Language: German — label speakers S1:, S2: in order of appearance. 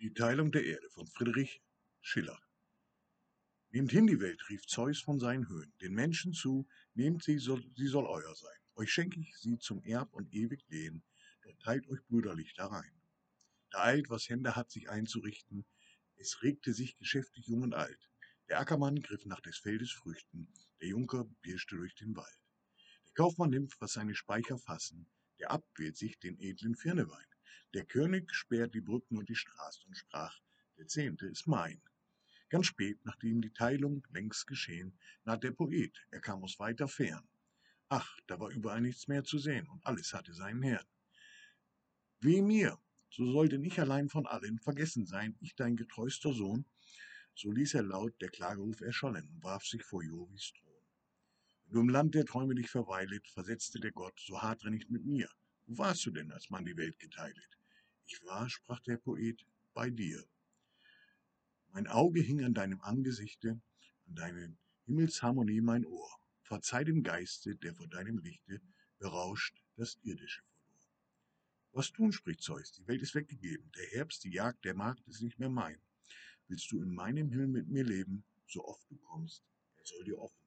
S1: Die Teilung der Erde von Friedrich Schiller. Nehmt hin die Welt, rief Zeus von seinen Höhen, den Menschen zu, nehmt sie, soll, sie soll euer sein. Euch schenke ich sie zum Erb und ewig Lehen, doch teilt euch brüderlich darein. Da eilt, was Hände hat, sich einzurichten, es regte sich geschäftig jung und alt. Der Ackermann griff nach des Feldes Früchten, der Junker pirschte durch den Wald. Der Kaufmann nimmt, was seine Speicher fassen, der Abt wählt sich den edlen Firnewein. Der König sperrt die Brücken und die Straßen und sprach, der Zehnte ist mein. Ganz spät, nachdem die Teilung längst geschehen, naht der Poet, er kam aus weiter Fern. Ach, da war überall nichts mehr zu sehen und alles hatte seinen Herrn. Weh mir, so sollte nicht allein von allen vergessen sein, ich dein getreuster Sohn. So ließ er laut der Klageruf erschallen und warf sich vor Jovis Thron. Wenn du im Land der Träume dich verweilet, versetzte der Gott, so hart nicht mit mir. Wo warst du denn, als man die Welt geteilet? Ich war, sprach der Poet, bei dir. Mein Auge hing an deinem Angesichte, an deinen Himmelsharmonie mein Ohr. Verzeih dem Geiste, der vor deinem Lichte berauscht das Irdische verlor. Was tun, spricht Zeus, die Welt ist weggegeben, der Herbst, die Jagd, der Markt ist nicht mehr mein. Willst du in meinem Himmel mit mir leben, so oft du kommst, er soll dir offen